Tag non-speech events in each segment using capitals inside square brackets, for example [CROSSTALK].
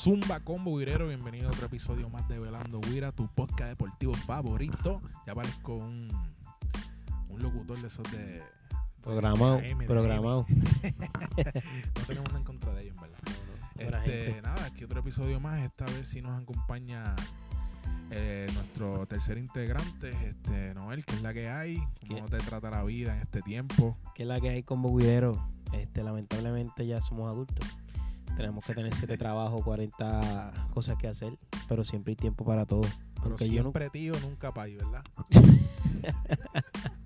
Zumba Combo Guirero, bienvenido a otro episodio más de Velando Guira, tu podcast deportivo favorito. Ya parezco un, un locutor de esos de... Programado, de AM, de programado. [LAUGHS] no tenemos nada en contra de ellos, en ¿verdad? Buena Este, gente. nada, aquí otro episodio más. Esta vez sí nos acompaña eh, nuestro tercer integrante, este Noel, que es la que hay. ¿Cómo te trata la vida en este tiempo? ¿Qué es la que hay con Boguidero? Este, lamentablemente ya somos adultos. Tenemos que tener siete trabajos, 40 cosas que hacer, pero siempre hay tiempo para todo. Pero Aunque yo no, siempre tío, nunca pay, ¿verdad? [LAUGHS]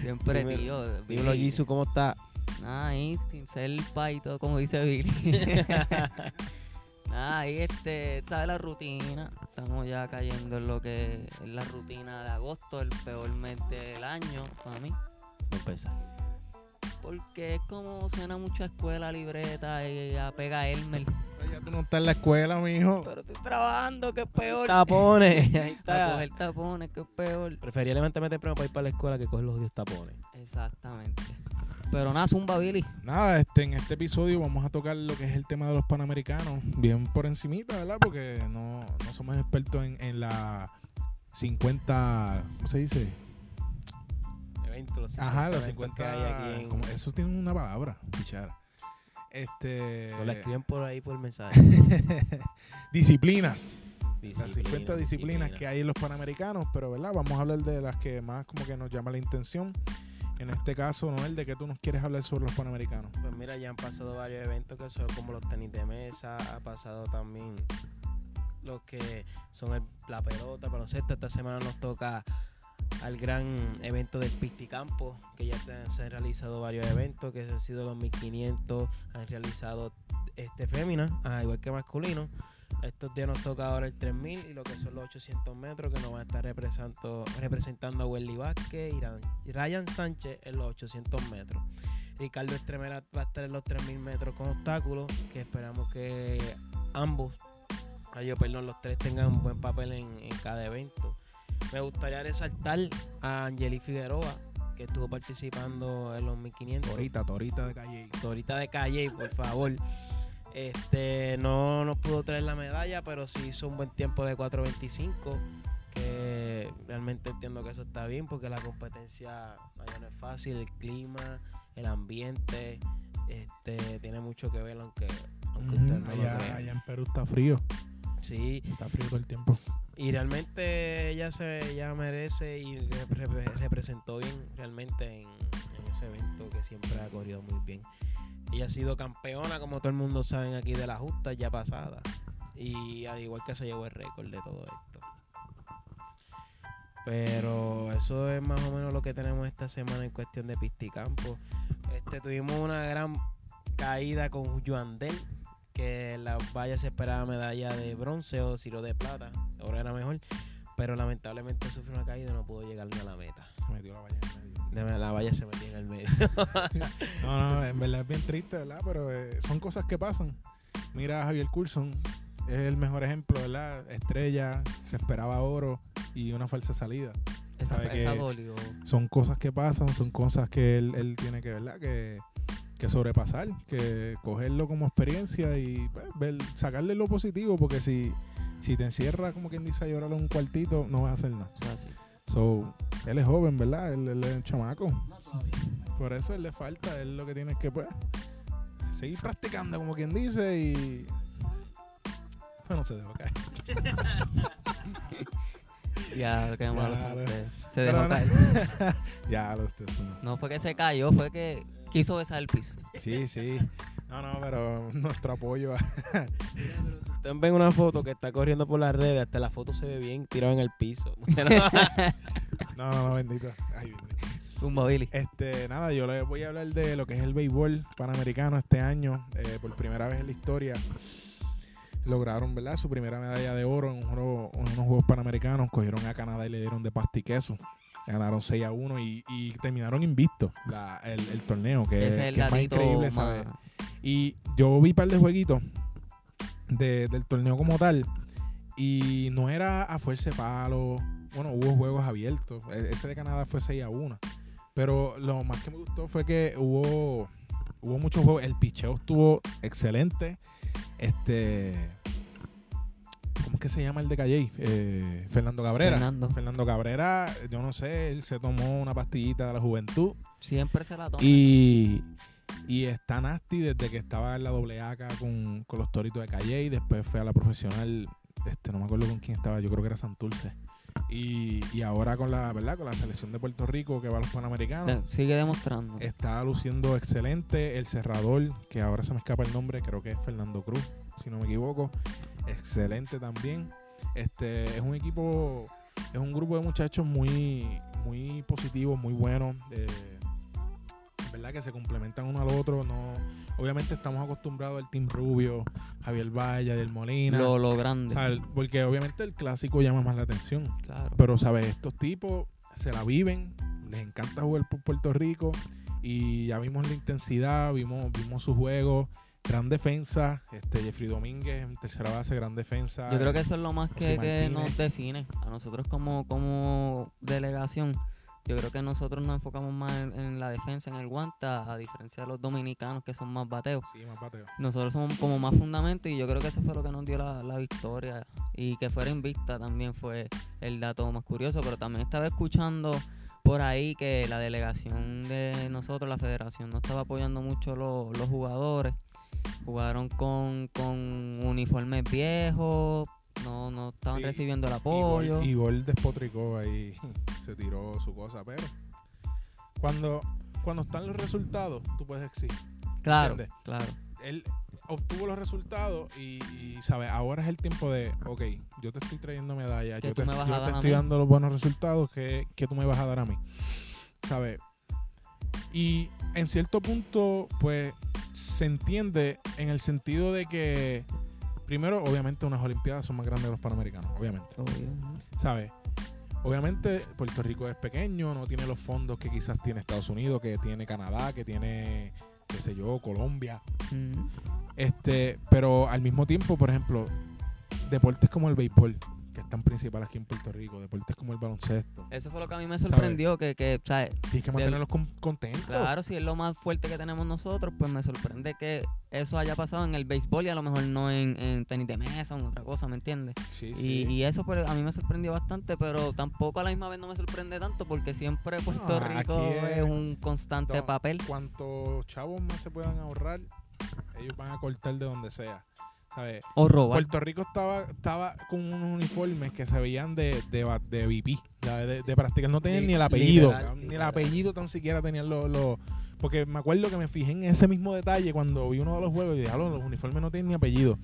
Siempre, Dímelo, tío. dímelo. Jisoo, ¿cómo está? Nada, ahí, sin ser pa y todo, como dice Billy. [LAUGHS] [LAUGHS] Nada, ahí, este, ¿sabes la rutina? Estamos ya cayendo en lo que es la rutina de agosto, el peor mes del año para mí. No empezar. Porque es como suena mucho a escuela, libreta y a pega Elmer. Ya tú no estás en la escuela, mijo. Pero estoy trabajando, que es peor. Tapones, [LAUGHS] ahí A está. coger tapones, que es peor. Preferiblemente me temprano para ir para la escuela que coger los odios tapones. Exactamente. Pero nada, zumba Billy. Nada, este, en este episodio vamos a tocar lo que es el tema de los panamericanos, bien por encimita, ¿verdad? Porque no, no somos expertos en, en la 50, ¿cómo se dice? Eventos, los Ajá, los 50 eventos que hay aquí en... como- Eso tiene una palabra, pichara. Este. Nos la escriben por ahí por mensaje. [LAUGHS] disciplinas. Disciplina, las 50 disciplinas disciplina. que hay en los panamericanos, pero ¿verdad? Vamos a hablar de las que más como que nos llama la intención. En este caso, Noel, ¿de qué tú nos quieres hablar sobre los panamericanos? Pues mira, ya han pasado varios eventos que son como los tenis de mesa, ha pasado también los que son el- la pelota, el baloncesto. Esta semana nos toca al gran evento del Pisticampo, que ya se han realizado varios eventos, que han sido los 1500, han realizado este fémina, ah, igual que masculino. Estos días nos toca ahora el 3000 y lo que son los 800 metros, que nos va a estar representando, representando a Welly Vázquez y Ryan Sánchez en los 800 metros. Ricardo Estremera va a estar en los 3000 metros con obstáculos, que esperamos que ambos, ay, perdón, los tres tengan un buen papel en cada evento. Me gustaría resaltar a Angeli Figueroa, que estuvo participando en los 1500. Torita, Torita de calle. Torita de calle, por favor. Este no nos pudo traer la medalla, pero sí hizo un buen tiempo de 4.25. Que realmente entiendo que eso está bien porque la competencia allá no es fácil, el clima, el ambiente, este tiene mucho que ver, aunque, aunque usted no lo allá, crea. allá en Perú está frío, Sí, está frío todo el tiempo. Y realmente ella se ella merece y re- re- representó bien realmente en, ese evento que siempre ha corrido muy bien. Ella ha sido campeona, como todo el mundo sabe aquí, de la justa ya pasada. Y al igual que se llevó el récord de todo esto. Pero eso es más o menos lo que tenemos esta semana en cuestión de pisticampo. Este, tuvimos una gran caída con Joandel, que la valla se esperaba medalla de bronce o Ciro de plata, ahora era mejor, pero lamentablemente sufrió una caída y no pudo llegar ni a la meta. Se metió la valla en el medio. La valla se metió en el medio. [LAUGHS] No, no, en verdad es bien triste, ¿verdad? Pero eh, son cosas que pasan. Mira a Javier Coulson, es el mejor ejemplo, ¿verdad? Estrella, se esperaba oro y una falsa salida. Esa, esa. Son cosas que pasan, son cosas que él, él tiene que, ¿verdad? Que, que sobrepasar, que cogerlo como experiencia y pues, ver, sacarle lo positivo, porque si, si te encierra, como quien dice, a llorar un cuartito, no vas a hacer nada. So, él es joven, ¿verdad? Él, él es un chamaco. Por eso él le falta, él lo que tiene es que, pues, seguir practicando, como quien dice, y. Pues no se dejó caer. [LAUGHS] Ya, lo que malo [LAUGHS] Ya, lo-. Se dejó no- caer. ya, lo usted no. No fue que se cayó, fue que quiso besar el piso. Sí, sí. No, no, pero nuestro apoyo a. [LAUGHS] Ustedes ven una foto que está corriendo por las redes, hasta la foto se ve bien tirado en el piso. [LAUGHS] No, no, no, bendito. Ay, bendito. Zumba Billy. Este, nada, yo les voy a hablar de lo que es el béisbol panamericano este año. Eh, por primera vez en la historia lograron, ¿verdad? Su primera medalla de oro en, un juego- en unos Juegos Panamericanos. Cogieron a Canadá y le dieron de pasta y queso. Ganaron 6 a 1 y, y terminaron invictos la- el, el torneo, que, es el que es más increíble, más- ¿sabes? Y yo vi un par de jueguitos de- del torneo como tal. Y no era a fuerza de palo. Bueno, hubo juegos abiertos. E- Ese de Canadá fue 6 a 1. Pero lo más que me gustó fue que hubo, hubo muchos juegos. El picheo estuvo excelente. Este. ¿Cómo es que se llama el de Calle? Eh, Fernando Cabrera. Fernando. Fernando Cabrera, yo no sé, él se tomó una pastillita de la juventud Siempre se la toma. y, y está nasty desde que estaba en la doble acá con, con los toritos de Calle y después fue a la profesional, este no me acuerdo con quién estaba, yo creo que era Santurce. Y, y ahora con la, ¿verdad? Con la selección de Puerto Rico que va a los Panamericanos. Sigue demostrando. Está luciendo excelente. El cerrador, que ahora se me escapa el nombre, creo que es Fernando Cruz, si no me equivoco. Excelente también. Este es un equipo, es un grupo de muchachos muy, muy positivos, muy buenos. eh, ¿Verdad? Que se complementan uno al otro. No, obviamente estamos acostumbrados al Team Rubio, Javier Valle, del Molina. Lo, lo grande. ¿sabes? Porque obviamente el clásico llama más la atención. Claro. Pero, ¿sabes? Estos tipos se la viven, les encanta jugar por Puerto Rico y ya vimos la intensidad, vimos, vimos su juego, gran defensa, este Jeffrey Domínguez en tercera base, gran defensa. Yo creo que eso es lo más que, que nos define a nosotros como, como delegación. Yo creo que nosotros nos enfocamos más en, en la defensa, en el guante, a diferencia de los dominicanos que son más bateos. Sí, más bateo. Nosotros somos como más fundamento y yo creo que eso fue lo que nos dio la, la victoria. Y que fuera invicta también fue el dato más curioso. Pero también estaba escuchando por ahí que la delegación de nosotros, la federación, no estaba apoyando mucho lo- los jugadores. Jugaron con, con uniformes viejos, no, no estaban Sí, recibiendo el apoyo. Y Gol despotricó ahí, [LAUGHS] se tiró su cosa, pero cuando, cuando están los resultados, tú puedes exigir. claro, ¿entiendes? claro. él obtuvo los resultados y, y, ¿sabes? Ahora es el tiempo de, ok, yo te estoy trayendo medallas, ¿Qué yo te, yo estoy dando los buenos resultados que, que tú me vas a dar a mí, ¿sabes? Y en cierto punto, pues, se entiende en el sentido de que, primero, obviamente unas Olimpiadas son más grandes que los Panamericanos, obviamente. Obvio. ¿sabes? Obviamente Puerto Rico es pequeño, no tiene los fondos que quizás tiene Estados Unidos, que tiene Canadá, que tiene, qué sé yo, Colombia. Mm. Este, pero al mismo tiempo, por ejemplo, deportes como el béisbol, que es tan principal aquí en Puerto Rico, deportes como el baloncesto, Eso fue lo que a mí me sorprendió, que, que ¿sabes? tienes que mantenerlos con- contentos. Claro, si es lo más fuerte que tenemos nosotros, pues me sorprende que eso haya pasado en el béisbol y a lo mejor no en, en tenis de mesa o en otra cosa, ¿me entiendes? Sí, Y, sí. y eso pues, a mí me sorprendió bastante, pero tampoco a la misma vez no me sorprende tanto porque siempre Puerto No, Rico es, es- un constante papel. Cuantos chavos más se puedan ahorrar, ellos van a cortar de donde sea. ¿Sabes? O robar. Puerto Rico estaba, estaba con unos uniformes que se veían de, de, de VP, ¿sabes? de, de practicar. No tenían ni el apellido, literal, ni el apellido tan siquiera tenían los... los- porque me acuerdo que me fijé en ese mismo detalle cuando vi uno de los juegos y dije, "Jalo, los uniformes no tienen ni apellido.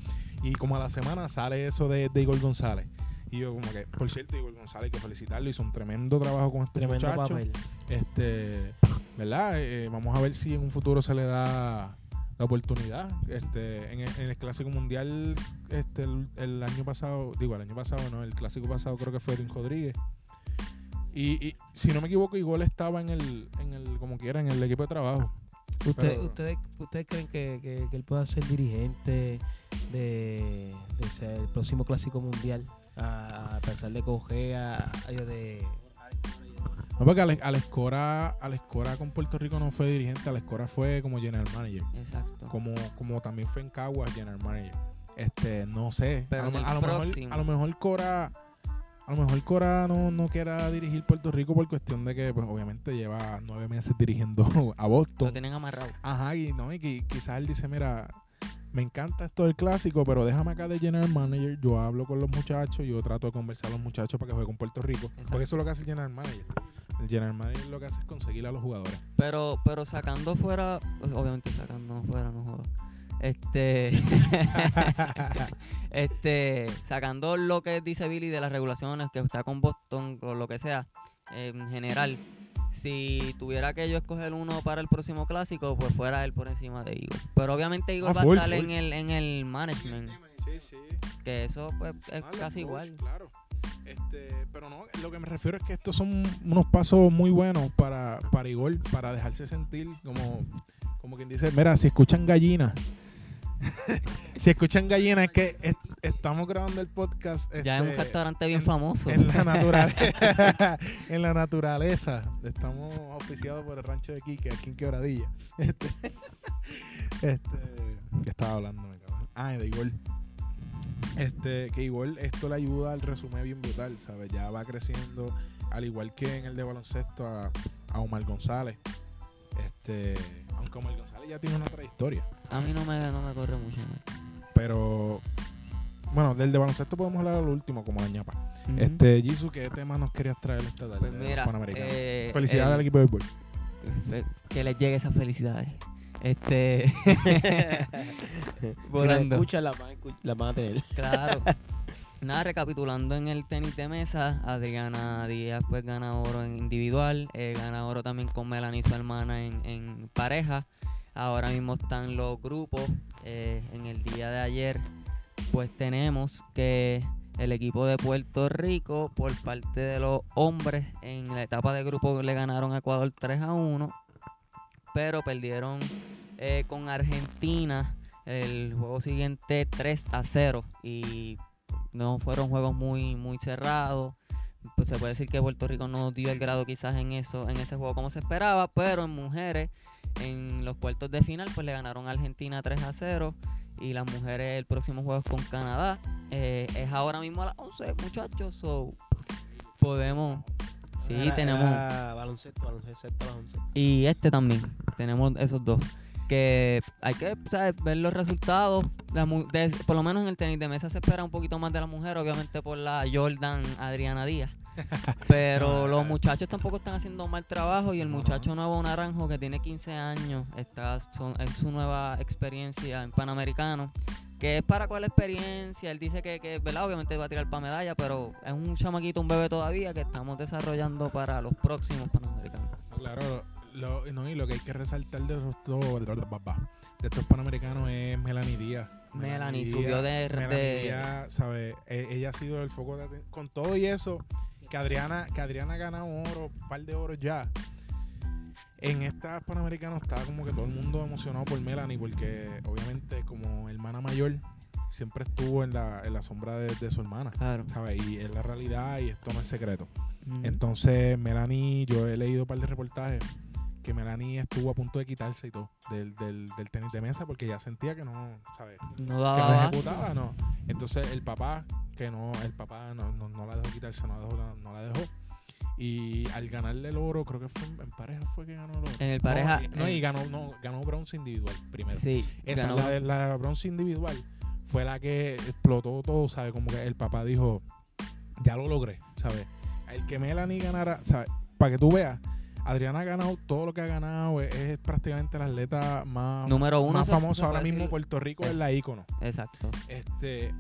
Y como a la semana sale eso de, de Igor González. Y yo como que, por cierto, Igor González hay que felicitarlo, hizo un tremendo trabajo con este Tremendo muchacho. papel. Este, ¿verdad? Eh, vamos a ver si en un futuro se le da la oportunidad. Este, en el, en el Clásico Mundial, este, el, el año pasado, digo, el año pasado, no, el Clásico pasado creo que fue Edwin Rodríguez. Y, y si no me equivoco, igual estaba en el, en el, como quiera, en el equipo de trabajo. ¿Usted- Pero- ¿Ustedes, ¿Ustedes creen que, que- que él pueda ser dirigente de, de ser el próximo clásico mundial? A, a pesar de coger a, a- de. No, porque Alex, Alex Cora, Alex Cora con Puerto Rico no fue dirigente, Alex Cora fue como general manager. Exacto. como, como también fue en Caguas General Manager. Este, no sé. Pero a, lo, a lo mejor, a lo mejor Cora, a lo mejor Cora no, no quiera dirigir Puerto Rico por cuestión de que, pues, obviamente lleva nueve meses dirigiendo [LAUGHS] a Lo Boston. tienen amarrado. Ajá, y no, y que quizás él dice, mira, me encanta esto del clásico, pero déjame acá de General Manager, yo hablo con los muchachos, yo trato de conversar a los muchachos para que jueguen con Puerto Rico. Exacto. Porque eso es lo que hace el General Manager. El General Manager lo que hace es conseguir a los jugadores. Pero, pero sacando fuera, pues, obviamente sacando fuera, no jodas. Este, [LAUGHS] [LAUGHS] este, sacando lo que dice Billy de las regulaciones, que está con Boston o lo que sea, en general, si tuviera que yo escoger uno para el próximo clásico, pues fuera él por encima de Igor. Pero obviamente Igor Ah, va full, a estar full. en el, en el management, Sí, sí. que eso pues es casi coach, igual. Claro. Este, pero no, lo que me refiero es que estos son unos pasos muy buenos para, para Igor, para dejarse sentir como, como quien dice, mira, si escuchan gallinas, [LAUGHS] si escuchan gallinas es que es- estamos grabando el podcast Ya es un este, restaurante bien en- famoso. en la naturaleza, [LAUGHS] [LAUGHS] en la naturaleza. Estamos auspiciados por el rancho de Quique, aquí en Quebradilla. Este, este, ¿qué estaba hablando? me cabrón? Ah, de Igor. Este, que igual esto le ayuda al resumen bien brutal, ¿sabes? Ya va creciendo, al igual que en el de baloncesto, a, a Omar González. Este, aunque Omar González ya tiene una trayectoria. A mí no me, no me corre mucho. Pero, bueno, del de baloncesto podemos hablar al último, como la ñapa. Ujú. Este, Jisoo, ¿qué tema nos querías traer esta tarde? Pues de mira, Panamericano? eh, Felicidades el- al equipo de béisbol. que les llegue esas felicidades. Este, [LAUGHS] [LAUGHS] Si volando. escuchan, la van, a escuch- la van a tener. Claro. [LAUGHS] Nada, recapitulando en el tenis de mesa, Adriana Díaz pues gana oro en individual, eh, gana oro también con Melanie, su hermana, en, en pareja. Ahora mismo están los grupos. eh, en el día de ayer pues tenemos que el equipo de Puerto Rico por parte de los hombres en la etapa de grupo le ganaron a Ecuador 3 a 1, pero perdieron eh, con Argentina el juego siguiente 3 a 0 y no fueron juegos muy muy cerrados. Pues se puede decir que Puerto Rico no dio el grado quizás en eso en ese juego como se esperaba, pero en mujeres en los cuartos de final pues le ganaron a Argentina 3 a 0 y las mujeres el próximo juego es con Canadá. Eh, es ahora mismo a las 11, muchachos, so podemos Sí, Era- tenemos era baloncesto, baloncesto a las 11. y este también. Tenemos esos dos. Que hay que ¿sabes? ver los resultados. La mu- de- por lo menos en el tenis de mesa se espera un poquito más de la mujer, obviamente por la Jordan Adriana Díaz. [LAUGHS] Pero No, los muchachos tampoco están haciendo mal trabajo y el No, muchacho nuevo naranjo que tiene 15 años está son, es su nueva experiencia en Panamericano. Que es para cuál experiencia, él dice que, que ¿verdad? obviamente va a tirar para medalla, pero es un chamaquito, un bebé todavía que estamos desarrollando para los próximos Panamericanos. Claro, lo, no, y lo que hay que resaltar de estos, de estos panamericanos es Melanie Díaz. Melanie subió de- Melanie de- Díaz, ¿sabe? E- Ella ha sido el foco de aten- Con todo y eso, que Adriana, que Adriana ha ganado oro, un par de oro ya. En estas panamericanos estaba como que todo el mundo emocionado por Melanie, porque obviamente como hermana mayor siempre estuvo en la, en la sombra de, de su hermana. Claro. ¿sabes? Y es la realidad y esto no es secreto. Entonces, Melanie, yo he leído un par de reportajes que Melanie estuvo a punto de quitarse y todo del, del, del tenis de mesa porque ya sentía que no, ¿sabes? no Que no daba ejecutaba, no. Entonces, el papá, que no, el papá no, no, no la dejó quitarse, no la dejó, no la dejó. Y al ganarle el oro, creo que fue en, pareja fue que ganó el oro. En el pareja, No, y ganó, no, ganó bronce individual primero. Sí, Esa, ganó la, la bronce individual fue la que explotó todo, ¿sabes? Como que el papá dijo, ya lo logré, ¿sabes? El que Melanie ganara, ¿sabes? Para que tú veas, Adriana ha ganado todo lo que ha ganado, es, es prácticamente la atleta más, número uno. más famosa ahora puede mismo. decir. Puerto Rico es Es- la ícono. Exacto. Este,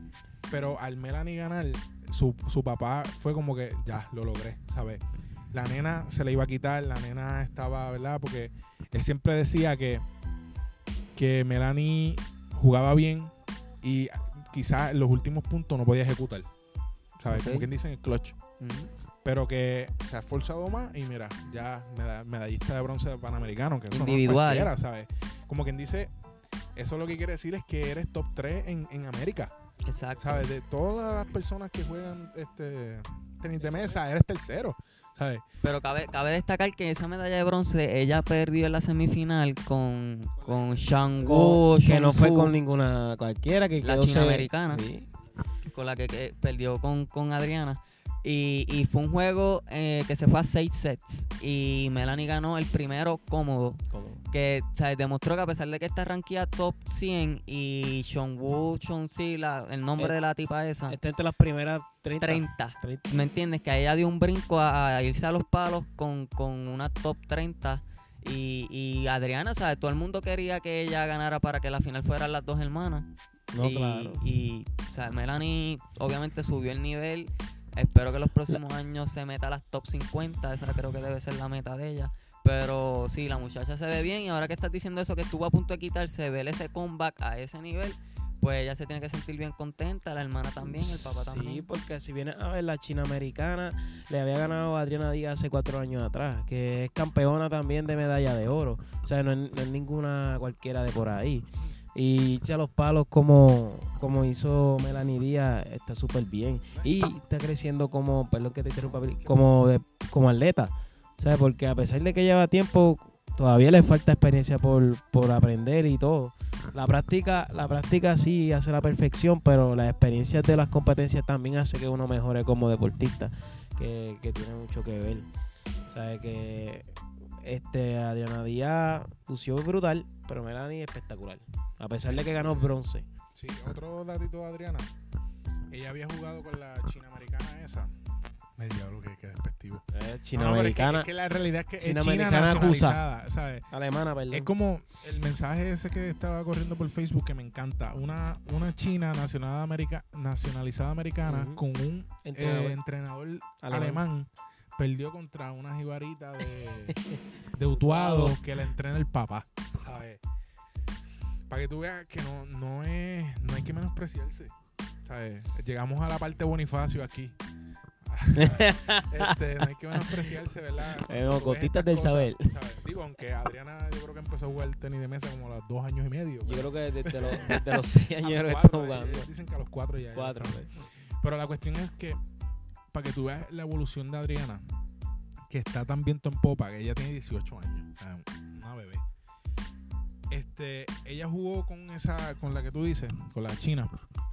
pero al Melanie ganar, su, su papá fue como que ya lo logré, ¿sabes? La nena se le iba a quitar, la nena estaba, ¿verdad? Porque él siempre decía que, que Melanie jugaba bien y quizás en los últimos puntos no podía ejecutar, ¿sabes? Como quien dice en el clutch. Pero que se ha esforzado más y mira, ya meda- medallista de bronce de panamericano, que eso no es Individual. cualquiera, ¿sabes? Como quien dice, eso lo que quiere decir es que eres top 3 en, en América. Exacto. ¿sabes? De todas las personas que juegan este tenis de mesa, eres tercero, ¿sabes? Pero cabe, cabe destacar que esa medalla de bronce ella perdió en la semifinal con, con Shang Wu, Con- que no fue con ninguna cualquiera. Que La quedó china americana. Sí. con la que, que perdió con, con Adriana. Y, y fue un juego eh, que se fue a seis sets. Y Melanie ganó el primero cómodo. Como- Que o sea, demostró que a pesar de que está rankeada top 100 y Sean Wu, Sean Si, la- el nombre Eh, de la tipa esa, Está entre las primeras 30. 30. 30. ¿Me entiendes? Que ella dio un brinco a, a irse a los palos con, con una top 30. Y, y Adriana, ¿sabes? Todo el mundo quería que ella ganara para que la final fueran las dos hermanas. No, y, claro. y, o sea, Melanie obviamente subió el nivel. Espero que los próximos años se meta a las top 50. Esa creo que debe ser la meta de ella. Pero sí, la muchacha se ve bien. Y ahora que estás diciendo eso, que estuvo a punto de quitarse, ver ese comeback a ese nivel, pues ella se tiene que sentir bien contenta. La hermana también, el papá Sí, también. porque si vienes a ver la china americana, le había ganado a Adriana Díaz hace cuatro años atrás, que es campeona también de medalla de oro. O sea, no es, no es ninguna cualquiera de por ahí. Y echa los palos como, como hizo Melanie Díaz, está súper bien. Y está creciendo como, perdón que te interrumpa, como, de, como atleta. Sea, porque a pesar de que lleva tiempo, todavía le falta experiencia por, por aprender y todo. La práctica, la práctica sí hace la perfección, pero las experiencias de las competencias también hace que uno mejore como deportista, que, que tiene mucho que ver. Sea, que este Adriana Díaz lució brutal, pero Melanie espectacular. A pesar de que ganó bronce. Sí, otro datito de Adriana. Ella había jugado con la china americana esa. Me diablo que, que despectivo. Es No, no, pero es que- china-americana, es que la realidad es que es China ¿sabes? alemana, perdón. Es como el mensaje ese que estaba corriendo por Facebook que me encanta. Una, una china nacional america- nacionalizada americana con un Entrenador. eh, entrenador Alemán. alemán. Perdió contra una jibarita de, [LAUGHS] de Utuado que la entrena el papá, ¿sabes? Para que tú veas que no, no, es, no hay que menospreciarse, ¿sabes? Llegamos a la parte Bonifacio aquí. [LAUGHS] este, no hay que menospreciarse, ¿verdad? [LAUGHS] Eh, no, estas del cosas, saber. ¿sabes? Digo, aunque Adriana yo creo que empezó a jugar tenis de mesa como a los dos años y medio. Yo creo que desde los, desde los seis años estoy ellos jugando. Dicen que a los cuatro ya. Cuatro. está. Pero la cuestión es que, para que tú veas la evolución de Adriana, que está tan viento en popa, que ella tiene 18 años, una bebé. Este, ella jugó con esa, con la que tú dices, con la china.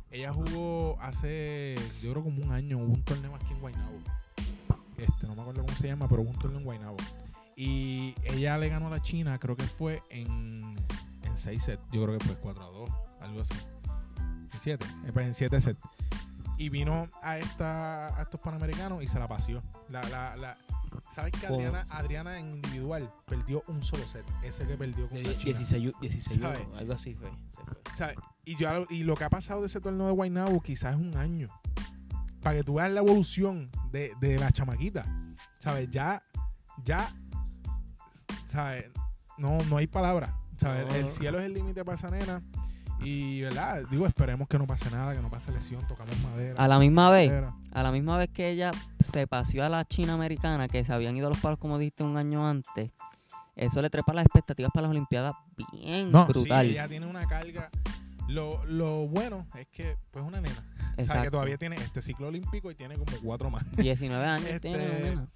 Ella jugó hace, yo creo como un año, hubo un torneo aquí en Guaynabo. Este, no me acuerdo cómo se llama, pero hubo un torneo en Guaynabo. Y ella le ganó a la China, creo que fue en, en 6 sets. Yo creo que fue 4 a 2, algo así. En 7, en 7 sets. Y vino a esta a estos panamericanos y se la paseó. La, la, la, ¿Sabes que Adriana, Adriana en individual perdió un solo set? Ese que perdió con la De China. 16, 16 ¿Sabes? algo así fue. se fue. ¿sabes? Y, yo, y lo que ha pasado de ese torneo de Guaynabo quizás es un año. Para que tú veas la evolución de, de la chamaquita. ¿Sabes? Ya, ya, ¿sabes? No, no hay palabras. ¿Sabes? No, el no. cielo es el límite para esa nena. Y, ¿verdad? Digo, esperemos que no pase nada, que no pase lesión, tocamos madera. A la misma vez, madera. a la misma vez que ella se paseó a la China americana, que se habían ido a los palos, como dijiste, un año antes, eso le trepa las expectativas para las Olimpiadas bien No, brutal. sí, ella tiene una carga. Lo, lo bueno es que, pues, una nena. O sea, que Exacto. todavía tiene este ciclo olímpico y tiene como cuatro más. [LAUGHS] 19 años Este, tiene.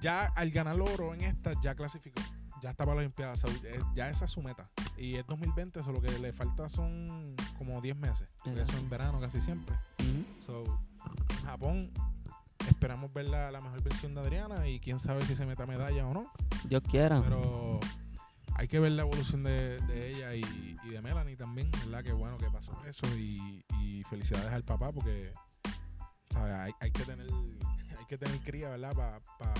Ya al ganar oro en esta, ya clasificó. Ya está para la Olimpiada. eh, ya esa es su meta. Y es 2020, solo que le falta son como 10 meses. Eso en verano casi siempre. So, en Japón esperamos ver la, la mejor versión de Adriana y quién sabe si se meta medalla o no. Dios quiera. Pero hay que ver la evolución de, de ella y, y de Melanie también, ¿verdad? Que bueno que pasó eso y, y felicidades al papá porque ¿sabes? Hay, hay que tener hay que tener cría, ¿verdad? Para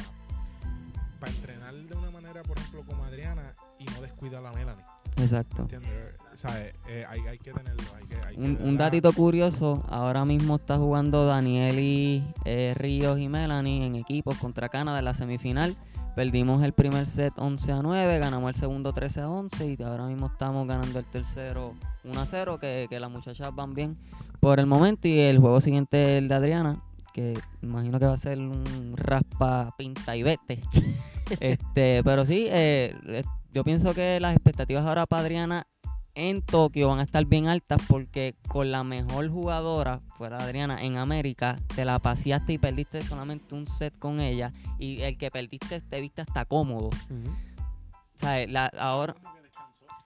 entrenar de una manera, por ejemplo, como Adriana y no descuidar a la Melanie, Exacto. ¿entiendes? ¿Sabes? Eh, hay, hay que tenerlo, hay que, hay que, Un, un ¿verdad? datito curioso, ahora mismo está jugando Danieli eh, Ríos y Melanie en equipos contra Canadá en la semifinal. Perdimos el primer set 11 a 9, ganamos el segundo 13 a 11 y ahora mismo estamos ganando el tercero 1 a 0, que, que las muchachas van bien por el momento y el juego siguiente es el de Adriana, que imagino que va a ser un raspa pinta y vete. [LAUGHS] este, pero sí, eh, eh, yo pienso que las expectativas ahora para Adriana en Tokio van a estar bien altas porque con la mejor jugadora, fuera Adriana, en América, te la paseaste y perdiste solamente un set con ella y el que perdiste te viste hasta cómodo. O sea, la- ahora...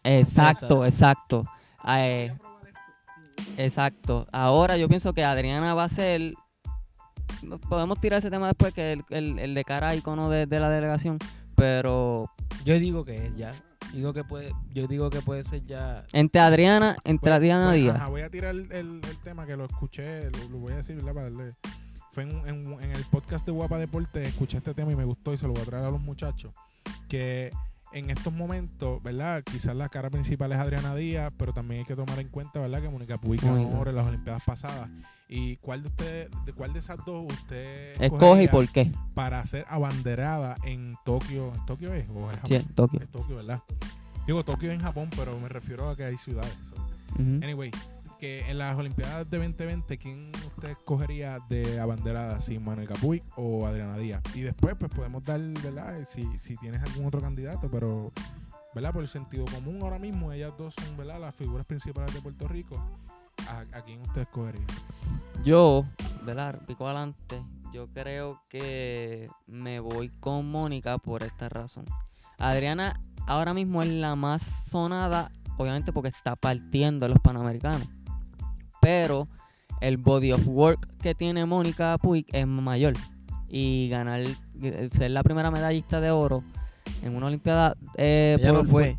Exacto, exacto. Eh, exacto. Ahora yo pienso que Adriana va a ser... Podemos tirar ese tema después, que el, el, el de cara icono de, de la delegación, pero Yo digo que es ya. Digo que puede, yo digo que puede ser ya. entre Adriana, entre Pues- Adriana pues, Díaz. ajá, voy a tirar el, el- tema que lo escuché, lo, lo voy a decir, ¿verdad? Para darle. Fue en, en- en el podcast de Guapa Deporte, escuché este tema y me gustó y se lo voy a traer a los muchachos. Que en estos momentos, ¿verdad? Quizás la cara principal es Adriana Díaz, pero también hay que tomar en cuenta, ¿verdad? Que Mónica Puig ganó en las Olimpiadas pasadas. ¿Y cuál de ustedes, de cuál de esas dos usted Escoge y por qué. para ser abanderada en Tokio? ¿En Tokio es? ¿O es Sí, Japón? Tokio. Es Tokio, ¿verdad? Digo Tokio en Japón, pero me refiero a que hay ciudades. so. Anyway, que en las Olimpiadas de 2020, ¿quién usted escogería de abanderada? ¿Si Manuel Capuy o Adriana Díaz? Y después, pues podemos dar, ¿verdad? Si, si tienes algún otro candidato, pero, ¿verdad? Por el sentido común, ahora mismo ellas dos son, ¿verdad? Las figuras principales de Puerto Rico. ¿A, a quién usted escogería? Yo, ¿verdad? Pico adelante. Yo creo que me voy con Mónica por esta razón. Adriana ahora mismo es la más sonada obviamente porque está partiendo a los panamericanos. Pero el body of work que tiene Mónica Puig es mayor. Y ganar, eh, ser la primera medallista de oro en una Olimpiada. eh, Ella no por- fue.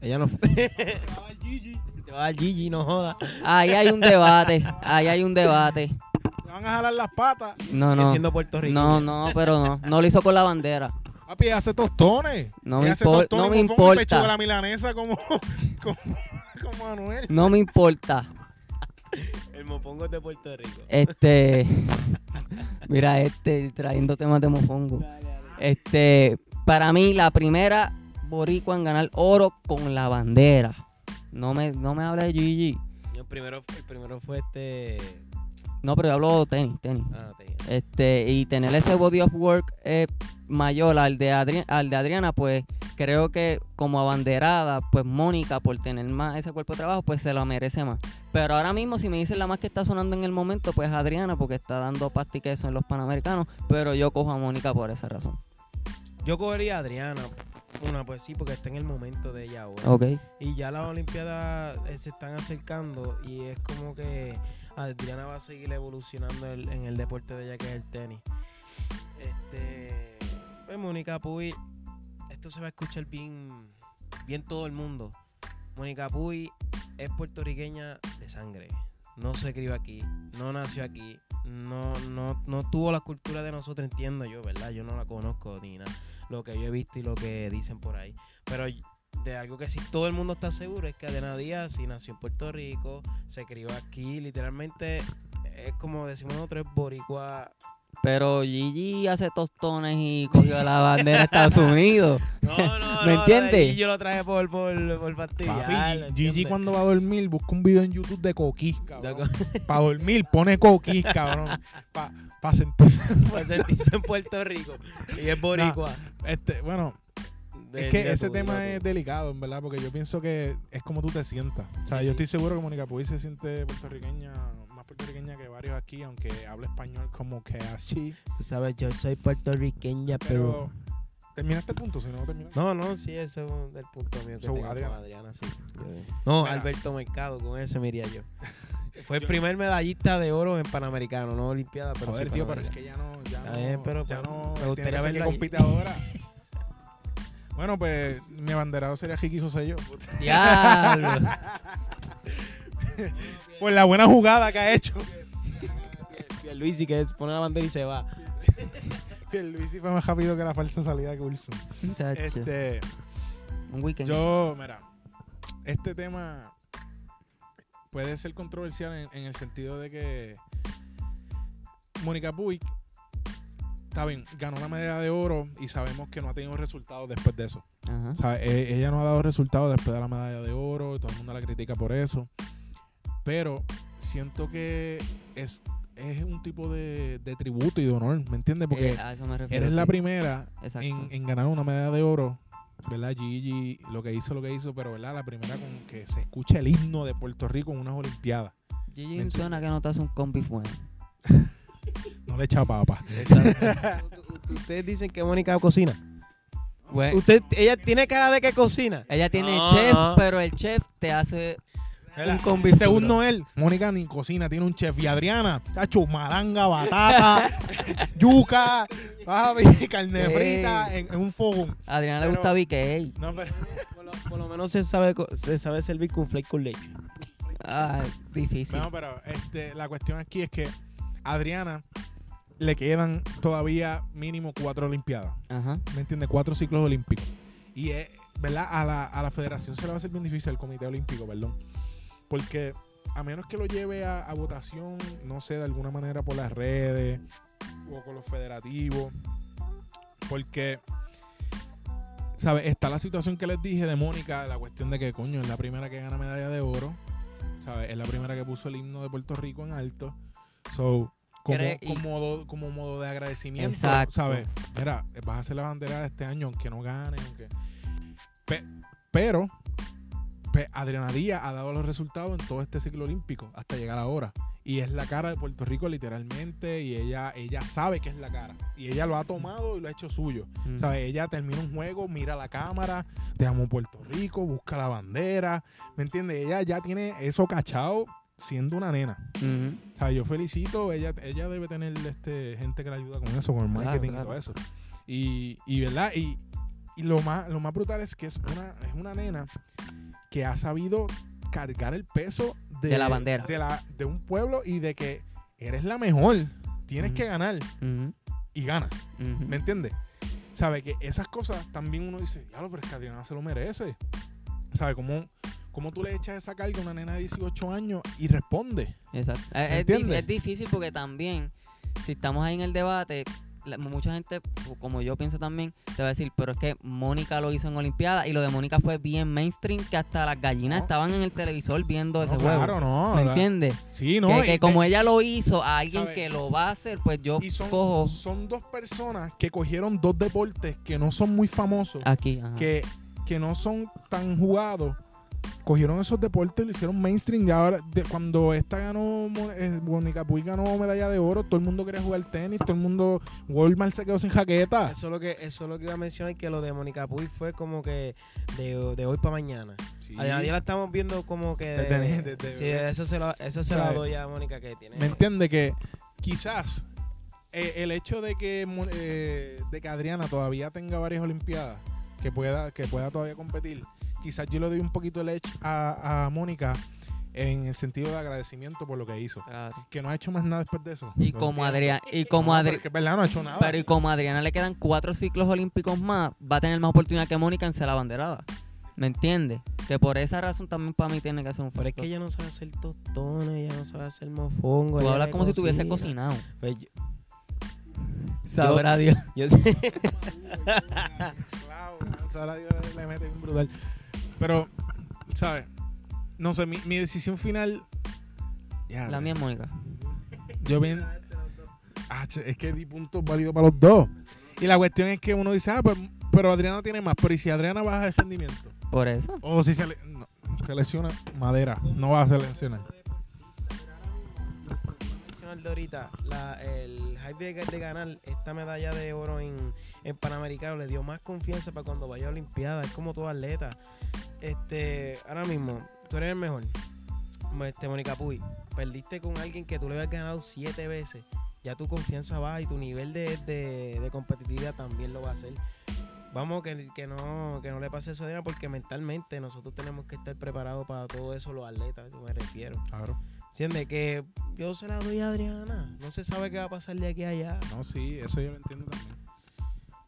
Ella no fue. Te va a dar Gigi. Te va a dar Gigi, no joda. Ahí hay un debate. Ahí hay un debate. Le van a jalar las patas. No, no. siendo Puerto Rico. No, no, pero no. No lo hizo con la bandera. Papi, hace tostones. No me hace impor- tostones no me con fondo y importa. la milanesa como, [LAUGHS] como, como Manuel. No me importa. El mopongo es de Puerto Rico. Este. Mira, este, trayendo temas de mofongo. Este, para mí, la primera boricua en ganar oro con la bandera. No me, no me hable de Gigi. El primero, el primero fue este. No, pero yo hablo tenis, tenis. Ah, te Este, y tener ese body of work eh, mayor al de, Adri- al de Adriana, pues creo que como abanderada, pues Mónica, por tener más ese cuerpo de trabajo, pues se lo merece más. Pero ahora mismo, si me dicen la más que está sonando en el momento, pues Adriana, porque está dando pasta y queso en los panamericanos, pero yo cojo a Mónica por esa razón. Yo cogería a Adriana. Una, pues sí, porque está en el momento de ella ahora. Y ya las Olimpiadas eh, se están acercando y es como que Adriana va a seguir evolucionando el- en el deporte de ella que es el tenis. Este, pues Mónica Puy, esto se va a escuchar bien, bien todo el mundo. Mónica Puy es puertorriqueña de sangre. No se crió aquí, no nació aquí, no, no, no tuvo la cultura de nosotros, entiendo yo, ¿verdad? Yo no la conozco ni nada. Lo que yo he visto y lo que dicen por ahí. Pero de algo que sí todo el mundo está seguro es que Adriana Díaz sí nació en Puerto Rico, se crió aquí, literalmente es como decimos nosotros, es boricua. Pero Gigi hace tostones y cogió la bandera de Estados Unidos. [LAUGHS] No, no, ¿Me no, entiendes? Y yo lo traje por, por, por fastidiar, Papi, Gigi ¿entiendes? cuando va a dormir busca un video en YouTube de coquís, cabrón. Para dormir pone coquís, [LAUGHS] cabrón. Para sentirse. Para sentirse en Puerto Rico. Y es boricua. Este, bueno, De- es que ese tema de es delicado, en verdad, porque yo pienso que es como tú te sientas. O sea, Sí, yo sí. estoy seguro que Mónica Puig se siente puertorriqueña, puertorriqueña que varios aquí, aunque habla español como que así. Tú sabes, yo soy puertorriqueña, Pero, pero... ¿terminaste el punto? Si no, terminaste. No, no, sí, ese es un- el punto mío que So, tengo Adriana. con Adriana, sí. No, Mira. Alberto Mercado, con ese me iría yo. [LAUGHS] Fue el primer medallista de oro en Panamericano, no Olimpiada, pero Joder, sí tío, pero es que ya no. Ya no, pero, ya pues, no. me gustaría ahí. compite ahora. [LAUGHS] Bueno, pues mi abanderado sería Kiki José yo. [LAUGHS] Diablo. [LAUGHS] Por la buena jugada que ha hecho. Luis y que pone la bandera y se va. [LAUGHS] Luis fue más rápido que la falsa salida de. Chacho. Este, Un weekend. yo, mira, este tema puede ser controversial en, en el sentido de que Mónica Puig, está bien, ganó la medalla de oro y sabemos que no ha tenido resultados después de eso. Ajá. O sea, e- ella no ha dado resultados después de la medalla de oro, y todo el mundo la critica por eso. Pero siento que es, es un tipo de, de tributo y de honor, ¿me entiendes? Porque Eh, a eso me refiero. eres la primera en, en ganar una medalla de oro, ¿verdad? Gigi lo que hizo, lo que hizo, pero ¿verdad? La primera con que se escucha el himno de Puerto Rico en unas Olimpiadas. Gigi ¿Me suena que no te hace un combi bueno. [LAUGHS] No [LAUGHS] le echa papa. Ustedes dicen que Mónica cocina. Bueno, Usted, ella tiene cara de que cocina. ella tiene No, chef, no. pero el chef te hace Un combi Según. Noel, Mónica ni cocina, tiene un chef. Y Adriana, chacho, malanga, batata, [LAUGHS] yuca, papi, [LAUGHS] carne Ey. frita en, en un fogón. A Adriana le Pero- gusta BK. No, pero, Por lo, por lo menos se sabe, co- se sabe servir con flake con leche. Ah, difícil. no, pero este, la cuestión aquí es que a Adriana le quedan todavía mínimo cuatro Olimpiadas. Ajá. ¿Me entiendes? Cuatro ciclos olímpicos. Y, es, ¿verdad? A la, a la federación se le va a hacer bien difícil, al comité olímpico, perdón. Porque a menos que lo lleve a, a votación, no sé, de alguna manera por las redes o con los federativos. Porque, ¿sabes? Está la situación que les dije de Mónica, la cuestión de que, coño, es la primera que gana medalla de oro. ¿Sabes? Es la primera que puso el himno de Puerto Rico en alto. So, como, como, modo, como modo de agradecimiento, Exacto. ¿sabes? Mira, vas a hacer la bandera de este año, aunque no gane, aunque... Pe- pero, pues Adriana Díaz ha dado los resultados en todo este ciclo olímpico hasta llegar ahora. Y es la cara de Puerto Rico literalmente y ella, ella sabe que es la cara. Y ella lo ha tomado y lo ha hecho suyo. ¿Sabes? Ella termina un juego, mira la cámara, te amo Puerto Rico, busca la bandera. ¿Me entiendes? Ella ya tiene eso cachado siendo una nena. Ujú. O sea, yo felicito, ella, ella debe tener este, gente que le ayuda con eso, con el marketing claro. y todo eso. Y, y verdad, y, y lo más, lo más brutal es que es una, es una nena que ha sabido cargar el peso de, De la bandera. De, la, de un pueblo y de que eres la mejor, tienes que ganar y gana. Ujú. ¿Me entiendes? ¿Sabe? Que esas cosas también uno dice, ya lo, pero es que Adriana se lo merece. ¿Sabe? ¿Cómo, cómo tú le echas esa carga a una nena de 18 años y responde? Exacto. Es difícil porque también, si estamos ahí en el debate, la- mucha gente, como yo pienso también, te va a decir, pero es que Mónica lo hizo en Olimpiada y lo de Mónica fue bien mainstream que hasta las gallinas No. estaban en el televisor viendo ese juego. claro, no. ¿Me entiendes? Sí, no. que, que te- como ella lo hizo a alguien ¿Sabe? que lo va a hacer, pues yo Y son, cojo son dos personas que cogieron dos deportes que no son muy famosos, aquí. ajá. que, que no son tan jugados. Cogieron esos deportes y lo hicieron mainstream. Y ahora, de- cuando esta ganó, Mo- eh, Mónica Puig ganó medalla de oro, todo el mundo quería jugar tenis, todo el mundo, Walmart se quedó sin jaqueta. Eso es lo que eso es lo que iba a mencionar que lo de Mónica Puy fue como que de, de hoy para mañana. Sí. A Díaz la estamos viendo como que de- desde- sí, eso se lo, eso se la ¿Sabe? doy a Mónica que tiene. ¿Me entiende que quizás eh, el hecho de que, eh, de que Adriana todavía tenga varias olimpiadas, que pueda, que pueda todavía competir, quizás yo le doy un poquito el edge a, a Mónica en el sentido de agradecimiento por lo que hizo. Claro. Que no ha hecho más nada después de eso. Y como. Adriana, y como No, verdad, no ha hecho nada. pero y como a Adriana le quedan cuatro ciclos olímpicos más, va a tener más oportunidad que Mónica en ser la banderada. ¿Me entiendes? Que por esa razón también para mí tiene que ser un Pero es que ella no sabe hacer tostones, ella no sabe hacer mofongo. Tú hablas como si tuviese cocina. cocinado. Pues yo, Sabrá Dios. yo sé. Claro, sabrá Dios, le mete bien brutal. Pero, ¿sabes? No sé, mi, mi decisión final. Ya, La mía es Mónica. Yo bien. Ah, es que di puntos válidos para los dos. Y la cuestión es que uno dice, ah, pues, pero Adriana tiene más. Pero ¿y si Adriana baja el rendimiento? Por eso. O si se, le, no, se lesiona madera, no va a seleccionar. De ahorita, la- el hype de, de ganar esta medalla de oro en, en Panamericano le dio más confianza para cuando vaya a Olimpiada. Es como todo atleta. Este, ahora mismo, tú eres el mejor. Este, Mónica Puy, perdiste con alguien que tú le habías ganado siete veces. Ya tu confianza baja y tu nivel de, de- competitividad también lo va a hacer. Vamos, que, que no, que no le pase eso a Adriana, porque mentalmente nosotros tenemos que estar preparados para todo eso, los atletas, yo me refiero. Claro. ¿Entiendes? Que yo se la doy a Adriana. No se sabe qué va a pasar de aquí a allá. No, sí, eso yo lo entiendo también.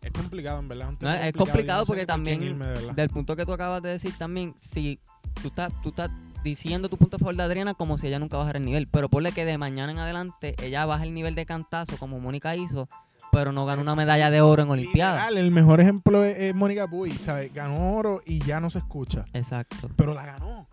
Es complicado, en verdad. No, es complicado no porque también irme. Del punto que tú acabas de decir también, si tú estás, tú estás diciendo tu punto a favor de Adriana como si ella nunca bajara el nivel, pero ponle que de mañana en adelante ella baja el nivel de cantazo como Mónica hizo, pero no gana una medalla de oro en Olimpiada. Literal, el mejor ejemplo es, es Mónica Puy, ¿sabes? Ganó oro y ya no se escucha. Exacto. Pero la ganó.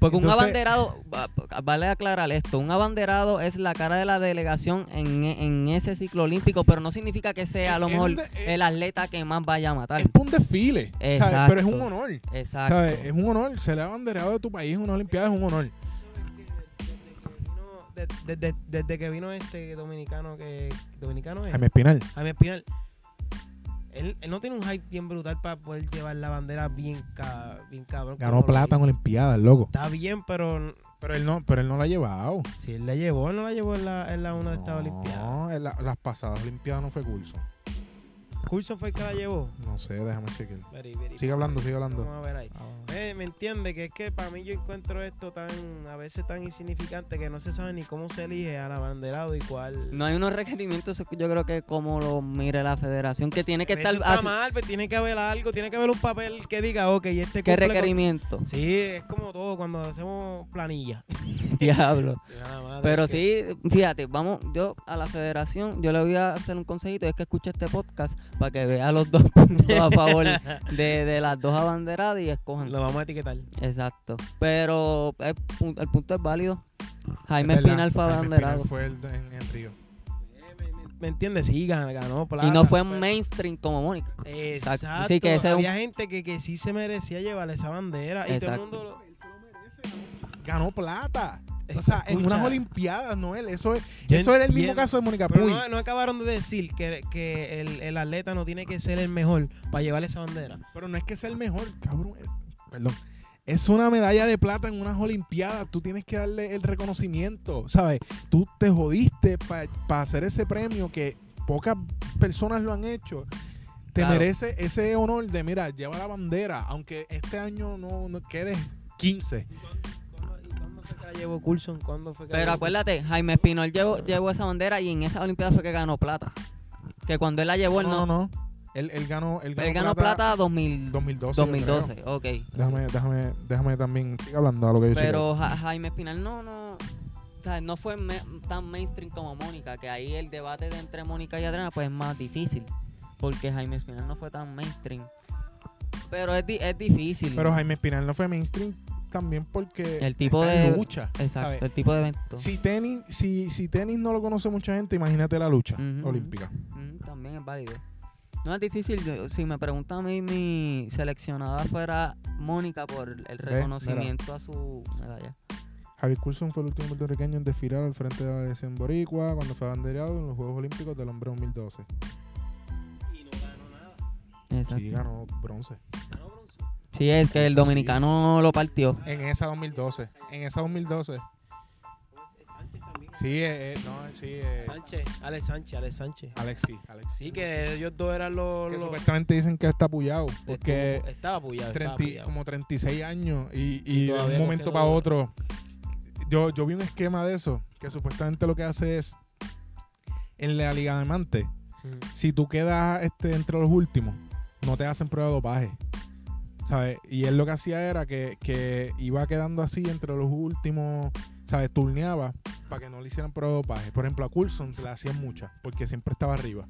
Porque un abanderado, va- vale aclarar esto, un abanderado es la cara de la delegación en, en ese ciclo olímpico, pero no significa que sea a lo mejor un de- es- el atleta que más vaya a matar. Es un desfile. Pero es un honor. Exacto. ¿sabes? Es un honor. Ser abanderado de tu país en una Olimpiada es un honor. Desde, desde que vino este dominicano que dominicano es Jaime Espinal. Jaime Espinal él, él no tiene un hype bien brutal para poder llevar la bandera bien, ca- bien cabrón Ganó plata en. Olimpiadas, loco. está bien pero Pero él no, pero él no la ha llevado. si él la llevó él no la llevó en la, en la una de estas No, olimpiadas en la- las pasadas Olimpiadas no fue curso. Fue el que la llevó No sé, déjame chequear. Very, very Sigue hablando, sigue hablando. Vamos a ver ahí Eh, me entiende que es que para mí yo encuentro esto tan a veces tan insignificante que no se sabe ni cómo se elige al abanderado y cuál No hay unos requerimientos, yo creo que como lo mire la federación, que tiene que estar... está así- mal, pues tiene que haber algo, tiene que haber un papel que diga, ok, este ¿Qué cumple con- requerimiento? Sí, es como todo cuando hacemos planilla. [LAUGHS] Diablo. Sí, Pero es que- sí, fíjate, vamos, yo a la federación, yo le voy a hacer un consejito, es que escuche este podcast para que vea los dos [LAUGHS] puntos a favor [LAUGHS] de, de las dos abanderadas y escojan. Lo vamos a etiquetar. Exacto. Pero el, pu- el punto es válido. Jaime Es Espinal fue abanderado. Fue el de- en, en Río. ¿Me entiendes? Sí, ganó, plata. Y no fue pero- mainstream como Mónica. Exacto. Sí, que ese es un- Había gente que, que sí se merecía llevar esa bandera y todo el mundo lo- ganó plata. O sea, en unas Olimpiadas, Noel. Eso es, eso era el mismo caso de Mónica Pero Puy. no, no acabaron de decir que, que el, el atleta no tiene que ser el mejor para llevar esa bandera. Pero no es que sea el mejor, cabrón. eh, Perdón. Es una medalla de plata en unas Olimpiadas. Tú tienes que darle el reconocimiento, ¿sabes? Tú te jodiste para hacer ese premio que pocas personas lo han hecho. Te Claro. merece ese honor de, mira, lleva la bandera, aunque este año no, no quedes 15. ¿Cuándo, y cuándo fue que la llevó Coulson? ¿Cuándo fue que la Pero acuérdate, Jaime Espinol llevó, llevó esa bandera y en esa Olimpiada fue que ganó plata. Que cuando él la llevó, él no, no. no, no. Él, él ganó, él ganó, Él ganó plata, 2000 2012. yo 2012, ok. Déjame, déjame, déjame también. Sigue hablando a lo que yo Pero Ja- Jaime Espinal no, no, o sea, no fue me- tan mainstream como Mónica, que ahí el debate de entre Mónica y Adriana pues es más difícil, porque Jaime Espinal no fue tan mainstream. Pero es, di- es difícil. Pero Jaime Espinal no fue mainstream también porque El tipo de- lucha. Exacto, ¿sabes? el tipo de evento. Si tenis, si, si tenis no lo conoce mucha gente, imagínate la lucha olímpica. Mm, también es válido. No es difícil, yo- si me preguntan a mí, mi seleccionada fuera Mónica por el reconocimiento a su medalla. Javier Coulson fue el último puertorriqueño en desfilar al frente de la Boricua cuando fue abanderado en los Juegos Olímpicos del Hombre 2012. Y no ganó nada. Exacto. Sí, ganó bronce. Ganó bronce. Sí, es que el dominicano lo partió. En esa 2012. En esa 2012. Pues, eh, Sánchez también. Sí, eh, eh, no, sí. eh, Sánchez, Alex Sánchez, Alex Sánchez. Alex sí, Alex Sí, que ellos dos eran los... Que los- supuestamente dicen que está apoyado porque estuvo- estaba apoyado, estaba 30 apoyado. como 36 años y, Y y de un momento para otro. Yo, yo vi un esquema de eso que supuestamente lo que hace es en la Liga de Diamante, Mm. si tú quedas este, entre los últimos, no te hacen prueba de dopaje. ¿Sabes? Y él lo que hacía era que, que iba quedando así entre los últimos, ¿sabes? Turneaba para que no le hicieran prueba de dopaje. Por ejemplo, a Coulson le hacían muchas porque siempre estaba arriba.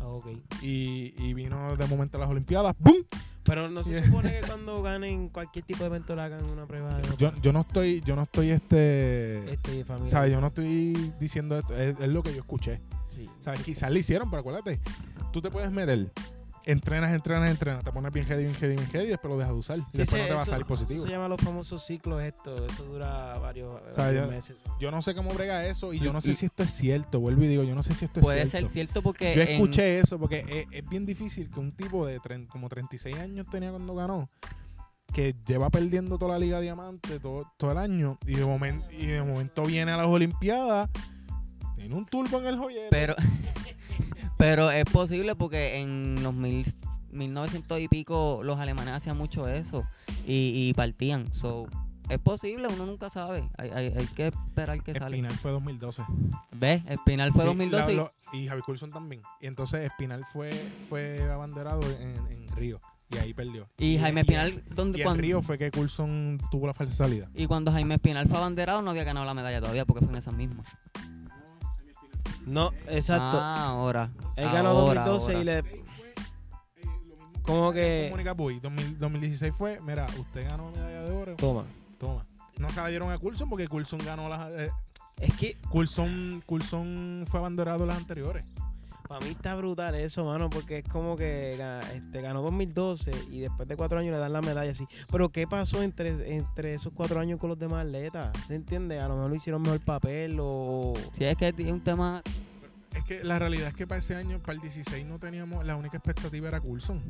Ah, ok. Y, y vino de momento a las Olimpiadas, ¡bum! Pero no se [LAUGHS] supone que cuando ganen cualquier tipo de evento le hagan una prueba de Yo, yo no estoy, yo no estoy este, este familia. ¿sabes? Yo no estoy diciendo esto, es, es lo que yo escuché. Sí. ¿Sabes? Quizás le hicieron, pero acuérdate, tú te puedes meter, entrenas, entrenas, entrenas, te pones bien heavy, bien heavy, bien heavy y después lo dejas de usar. Y Sí, después no te va a salir positivo. Eso se llama los famosos ciclos esto. Eso dura varios, sea, varios yo- meses. Yo no sé cómo brega eso y yo no Y- sé si esto es cierto. Vuelvo y digo, yo no sé si esto es Puede cierto. ser cierto porque. Yo en- escuché eso porque es, es bien difícil que un tipo de tren- como 36 años tenía cuando ganó, que lleva perdiendo toda la Liga Diamante todo, todo el año y de, momento, y de momento viene a las Olimpiadas, tiene un turbo en el joyero. Pero, pero es posible porque en los mil, 1900 y pico los alemanes hacían mucho eso y, y partían. So, es posible, uno nunca sabe. Hay, hay, hay que esperar que salga. Espinal fue 2012. ¿Ves? Espinal fue Sí, 2012 y- la- lo- y Javi Coulson también. Y entonces Espinal fue, fue abanderado en, en Río y ahí perdió. y, Jaime Espinal, donde, Y cuando, Río fue que Coulson tuvo la falsa salida. y cuando Jaime Espinal fue abanderado no había ganado la medalla todavía porque fue en esas mismas. No, exacto. Ah, ahora. Él ganó ahora, 2012 y ahora. le. Como que. Mónica Puy, 2000 2016 fue, mira, usted ganó medalla de oro, Toma. toma. No se la dieron a Coulson porque Coulson ganó las... eh, Es que Coulson, Coulson fue abanderado las anteriores. Para mí está brutal eso, mano, porque es como que este, ganó 2012 y después de cuatro años le dan la medalla así. Pero ¿qué pasó entre, entre esos cuatro años con los demás atletas? ¿Se entiende? A lo mejor lo hicieron mejor papel o... Sí, es que es un tema. Es que la realidad es que para ese año, para el 16, no teníamos... La única expectativa era Coulson.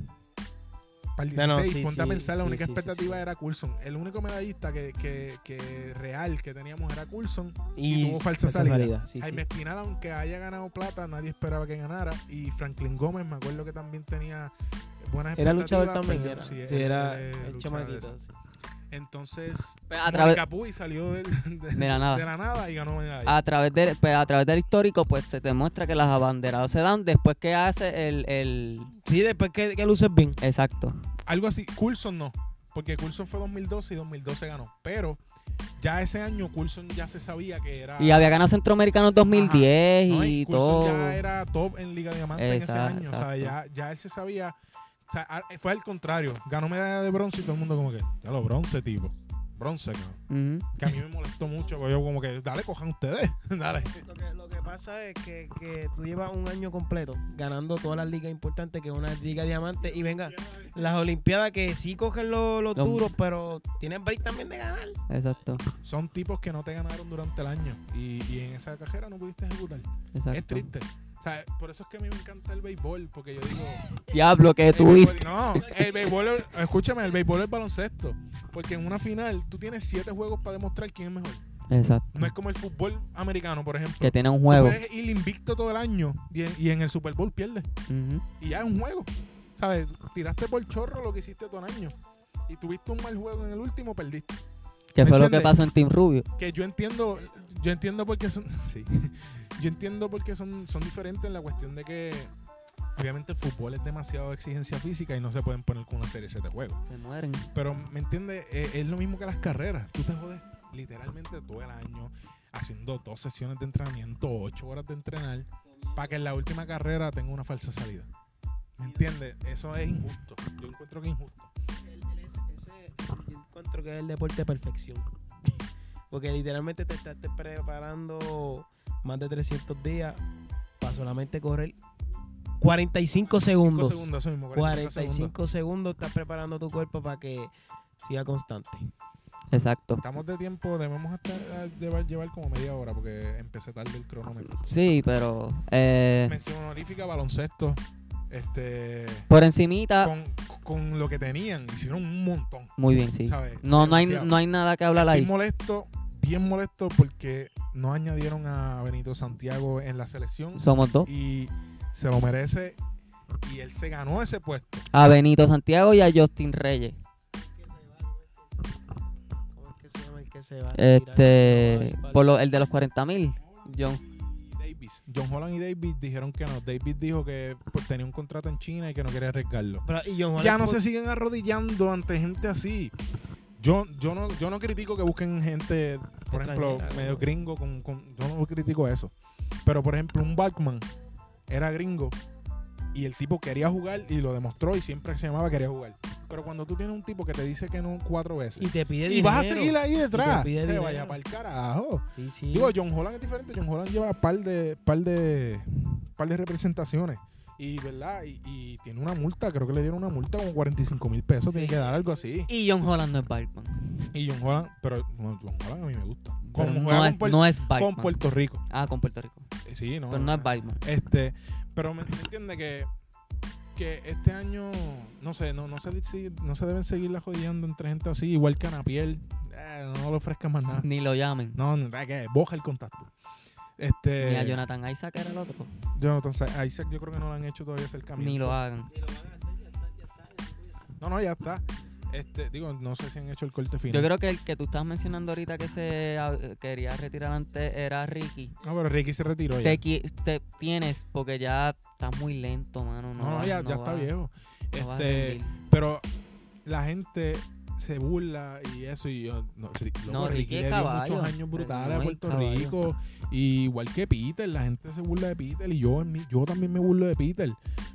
Para el No, no, 16, sí, ponte a sí, pensar, la única expectativa sí. era Coulson. El único medallista que, que, que real que teníamos era Coulson. Y, tuvo falsa falsa salida. Sí, Jaime sí. Espinal, aunque haya ganado plata, nadie esperaba que ganara. Y Franklin Gómez, me acuerdo que también tenía buenas Era luchador expectativas, también, pero era. sí, era el chamaquito. Entonces, Pues, a través, Puy salió del- de, de la nada. de la nada y ganó medalla. a través del pues, a través del histórico pues se demuestra que las abanderados se dan después que hace el, el Sí, después que, que luces bien. exacto Algo así, Coulson no, porque Coulson fue 2012 y 2012 ganó. Pero ya ese año Coulson ya se sabía que era... y había ganado centroamericano 2010 ¿no? y Coulson todo ya era top en Liga Diamante en ese Exacto, año. O sea, ya, ya él se sabía... O sea, a- fue al contrario. Ganó medalla de bronce y todo el mundo como que... Ya lo bronce, tipo. Bronce, cabrón. Que a mí me molestó mucho. Porque yo como que... Dale, cojan ustedes. [LAUGHS] Dale. Lo que, lo que pasa es que, que tú llevas un año completo ganando todas las ligas importantes, que es una liga diamante, y venga, las Olimpiadas que sí cogen los, los Los- duros, pero tienen break también de ganar. Exacto, Son tipos que no te ganaron durante el año y, y en esa cajera no pudiste ejecutar. exacto. Es triste. O sea, por eso es que a mí me encanta el béisbol, porque yo digo... Diablo, que twist. béisbol- no, el béisbol, escúchame, el béisbol es baloncesto. Porque en una final tú tienes siete juegos para demostrar quién es mejor. Exacto. No es como el fútbol americano, por ejemplo. Que tiene un Tú juego. puedes ir invicto todo el año y en, y en el Super Bowl pierdes. Ujú. Y ya es un juego. ¿Sabes? Tiraste por chorro lo que hiciste todo el año. Y tuviste un mal juego en el último, perdiste. Que ¿Me fue lo que pasó en Team Rubio. Que yo entiendo, yo entiendo por qué son. [LAUGHS] Sí. Yo entiendo por qué son, son diferentes en la cuestión de que. Obviamente el fútbol es demasiado exigencia física y no se pueden poner con una serie de juegos. Se mueren. Pero, ¿me entiendes? Eh, es lo mismo que las carreras. Tú te jodes literalmente todo el año haciendo dos sesiones de entrenamiento, ocho horas de entrenar, para que en la última carrera tenga una falsa salida. ¿Me entiendes? Eso es injusto. Yo encuentro que es injusto. El- el- ese- ese- yo encuentro que es el deporte de perfección. [LAUGHS] Porque literalmente te estás preparando más de 300 días para solamente correr 45 segundos. Cinco segundos, mismo, 45 segundos. segundos. estás preparando tu cuerpo para que siga constante. Exacto. Estamos de tiempo, debemos estar, a llevar, llevar como media hora porque empecé tarde el cronómetro. Sí, pero eh, Mención honorífica, baloncesto. Este. por encimita, Con, con lo que tenían, hicieron un montón. muy bien, sí. ¿sabes? No, no hay, no hay nada que hablar Estoy ahí. molesto, bien molesto porque no añadieron a Benito Santiago en la selección Somos dos. y se lo merece y él se ganó ese puesto. A Benito Santiago y a Justin Reyes. ¿Cómo es que se llama el que se va? Este, por lo, el de los 40 mil. John. Y Davis, John Holland y Davis dijeron que no. Davis dijo que pues, tenía un contrato en China y que no quería arriesgarlo. Pero, y John Ya no por- se siguen arrodillando ante gente así. Yo, yo no, yo no critico que busquen gente, por ejemplo, medio gringo, con, con- yo no critico eso. Pero por ejemplo, un Balkman era gringo y el tipo quería jugar y lo demostró y siempre se llamaba quería jugar. Pero cuando tú tienes un tipo que te dice que no cuatro veces Y te pide y, vas a seguir ahí detrás, pide se dinero. vaya para el carajo. Sí, sí. Digo, John Holland es diferente. John Holland lleva par de, par de, par de representaciones. Y, ¿verdad? Y, y tiene una multa, creo que le dieron una multa como 45 mil pesos. Tiene que dar algo así. Y John Holland no es Batman. Y John Holland, pero no, John Holland a mí me gusta. Como no, juega es, con, Puer- no es con. Puerto Rico. Ah, con Puerto Rico. Eh, Sí, no. Pero no es Batman. Este, pero me, me entiende que, que este año, no sé, no, no, se, no se deben seguir la jodiendo entre gente así, igual que Anapiel. Eh, no le ofrezcan más nada. Ni lo llamen. No, no, que boja el contacto. Este, Ni a Jonathan Isaac era el otro. Jonathan Isaac yo creo que no lo han hecho todavía acercamiento. Ni lo hagan. No, no, ya está. Este, digo, no sé si han hecho el corte final. Yo creo que el que tú estabas mencionando ahorita que se ah, quería retirar antes era Ricky. No, pero Ricky se retiró ya. Te, te tienes porque ya está muy lento, mano. No, no, no, va- ya, no ya está viejo. Este, pero la gente se burla y eso y yo, no, No, Ricky le dio caballo. muchos años brutales a Puerto caballo. Rico y igual que Peter la gente se burla de Peter y yo yo también me burlo de Peter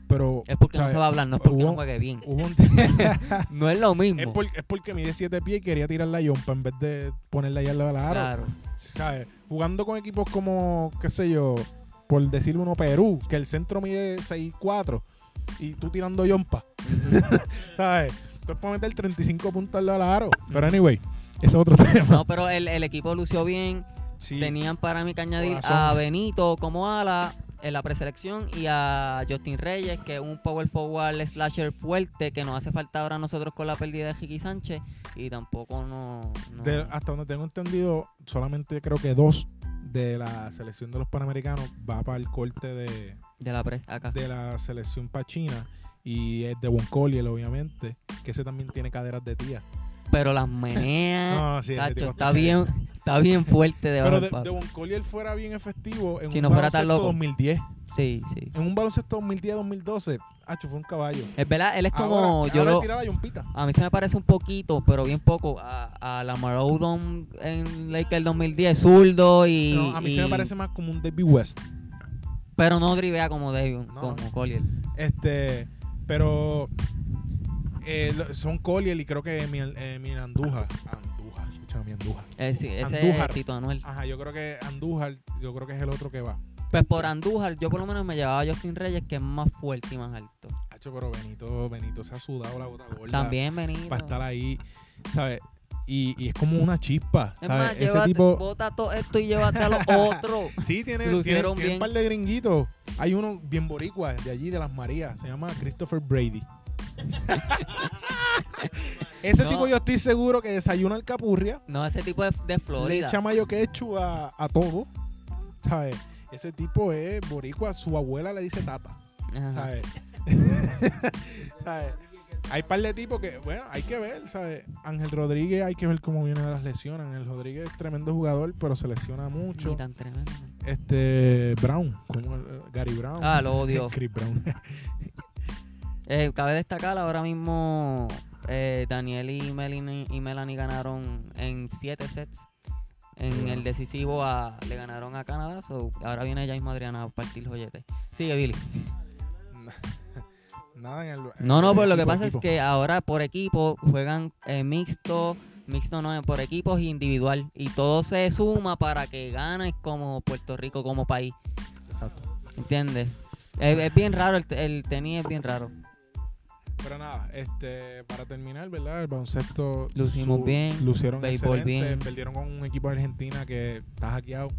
pero Es porque no se va a hablar, no es porque no juegue bien. [LAUGHS] un [LAUGHS] No es lo mismo. es, por- es porque mide 7 pies y quería tirar la yompa en vez de ponerla allá al lado Claro. ¿sabes? Jugando con equipos como, qué sé yo, por decir uno, Perú, que el centro mide 6'4 y tú tirando yompa. [LAUGHS] ¿Sabes? Tú puedes meter 35 puntos al lado del aro. Pero anyway, ese es otro [LAUGHS] tema. No, pero el, el equipo lució bien. Sí, Tenían para mí que añadir Corazón. a Benito como ala en la preselección y a Justin Reyes, que es un power forward slasher fuerte que nos hace falta ahora a nosotros con la pérdida de Ricky Sánchez y tampoco no, no- de- hasta donde tengo entendido, solamente creo que dos de la selección de los Panamericanos va para el corte de, de la pre acá. de la selección para China. Y es de Collier, obviamente, que ese también tiene caderas de tía. Pero las meneas, [LAUGHS] No, sí, tipo está bien, está bien fuerte de Pero de, de Collier fuera bien efectivo en Si un no fuera tan loco. 2010. Sí, sí. En un baloncesto 2010-2012, Hacho fue un caballo. Es verdad, él es como ahora, yo ahora lo. A mí se me parece un poquito, pero bien poco, a, a Lamar Odom en Lakers 2010, zurdo y... No, a mí se me parece más como un David West. Pero no drivea como David, No. como Collier. Este, pero eh, son Collier y creo que mi, eh, mi Andújar. Andújar, escúchame, mi Andújar. Eh, sí, ese Andújar. es Tito Anuel. Ajá, yo creo que Andújar, yo creo que es el otro que va. Pues por Andújar, yo por lo menos me llevaba a Justin Reyes, que es más fuerte y más alto. Hacho, pero Benito, Benito se ha sudado la gota gorda. También Benito. Para estar ahí, ¿sabes? Y, y es como una chispa, Es ¿sabes? más, Ese llévate, tipo... bota todo esto y llévate a los [LAUGHS] otros. Sí, tiene, Se tiene, lucieron tiene bien. un par de gringuitos. Hay uno bien boricua, de allí, de las Marías. Se llama Christopher Brady. [LAUGHS] Ese No. tipo yo estoy seguro que desayuna alcapurria, No, ese tipo de, de le Florida. echa mayo quechu a, a todo, ¿sabes? Ese tipo es boricua, su abuela le dice tata. ¿sabes? [LAUGHS] ¿Sabes? Hay par de tipos que, bueno, hay que ver, ¿sabes? Ángel Rodríguez, hay que ver cómo viene de las lesiones. Ángel Rodríguez es tremendo jugador, pero se lesiona mucho. Ni tan tremendo. Este, Brown, como Gary Brown. Ah, lo odio. [LAUGHS] Chris Brown. [LAUGHS] Eh, cabe destacar ahora mismo eh, Daniel y Melanie, y Melanie ganaron en 7 sets. En Bueno. el decisivo a- le ganaron a Canadá. so, ahora viene James Adriana a partir joyete. Sigue, Billy. [LAUGHS] Nada en el. No, no, pues lo que equipo, pasa es que ahora por equipo juegan eh, mixto, mixto no, por equipos individual. Y todo se suma para que ganes como Puerto Rico como país. Exacto. ¿Entiendes? Es, es bien raro, el, el tenis es bien raro. Pero nada, este, para terminar, ¿verdad? El baloncesto. Lucimos bien, Lucieron béisbol bien. Perdieron con un equipo de Argentina que está hackeado.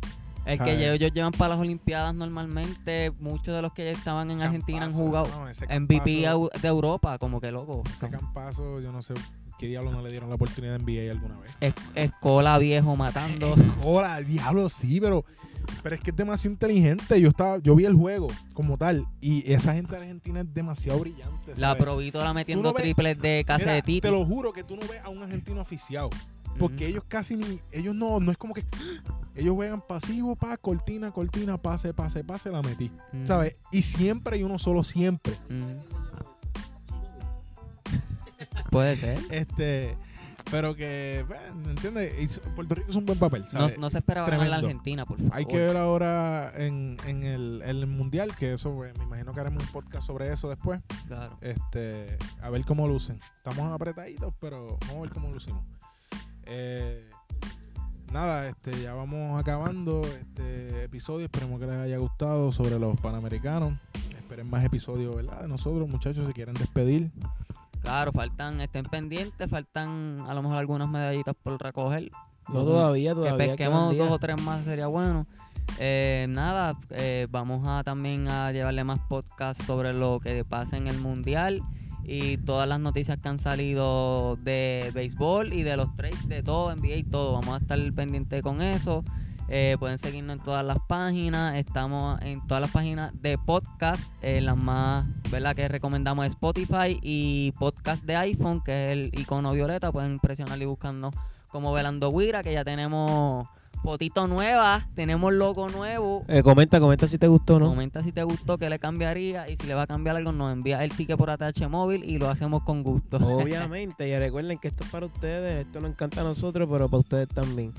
El que ellos llevan para las Olimpiadas normalmente, muchos de los que estaban en Argentina han jugado no, MVP de Europa, como que loco. Ese campazo, yo no sé qué diablo no le dieron la oportunidad de NBA alguna vez. Es- Escola viejo matando. Hola, diablo, sí, pero, pero es que es demasiado inteligente. Yo estaba, yo vi el juego como tal y esa gente de Argentina es demasiado brillante. La ¿sabes? Provítola metiendo no ves- triples de casa Mira, de Titi. Te lo juro que tú no ves a un argentino oficial. Porque ellos casi ni, ellos no, no es como que [GASPS] ellos juegan pasivo, pa, cortina, cortina, pase, pase, pase, la metí. ¿Sabes? Y siempre hay uno solo, siempre. [LAUGHS] Puede ser. Este, pero que, bueno, ¿me entiendes? Puerto Rico es un buen papel. No, ¿sabes? no se esperaba ganar la Tremendo. Argentina, por favor. Hay que ver ahora en, en el, en el mundial, que eso, pues, me imagino que haremos un podcast sobre eso después. Claro. Este, a ver cómo lucen. Estamos apretaditos, pero vamos a ver cómo lucimos. Eh, nada, este, ya vamos acabando este episodio. Esperemos que les haya gustado sobre los panamericanos. Esperen más episodios, ¿verdad? De nosotros, muchachos, si quieren despedir. Claro, faltan, estén pendientes, faltan a lo mejor algunas medallitas por recoger. No todavía, que todavía. pesquemos quedan días. dos o tres más sería bueno. Eh, nada, eh, vamos a también a llevarle más podcasts sobre lo que pasa en el mundial y todas las noticias que han salido de béisbol y de los trades, de todo, NBA y todo. Vamos a estar pendientes con eso. Eh, pueden seguirnos en todas las páginas. Estamos en todas las páginas de podcast. eh, las más, ¿verdad? Que recomendamos Spotify y podcast de iPhone, que es el icono violeta. Pueden presionar y buscarnos como Velando Guira, que ya tenemos fotito nueva, tenemos logo nuevo. Eh, comenta, comenta si te gustó o no. Comenta si te gustó, qué le cambiaría y si le va a cambiar algo, nos envía el ticket por ATH móvil y lo hacemos con gusto. Obviamente, y recuerden que esto es para ustedes, esto nos encanta a nosotros, pero para ustedes también.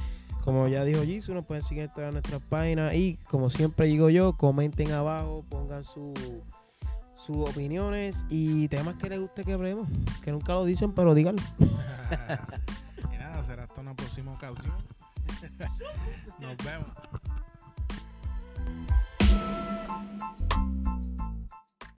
Como ya dijo Jisoo, nos pueden seguir en todas nuestras páginas y como siempre digo yo, comenten abajo, pongan su sus opiniones y temas que les guste que hablemos, que nunca lo dicen, pero díganlo. [LAUGHS] y nada, será hasta una próxima ocasión. Nos vemos. [LAUGHS]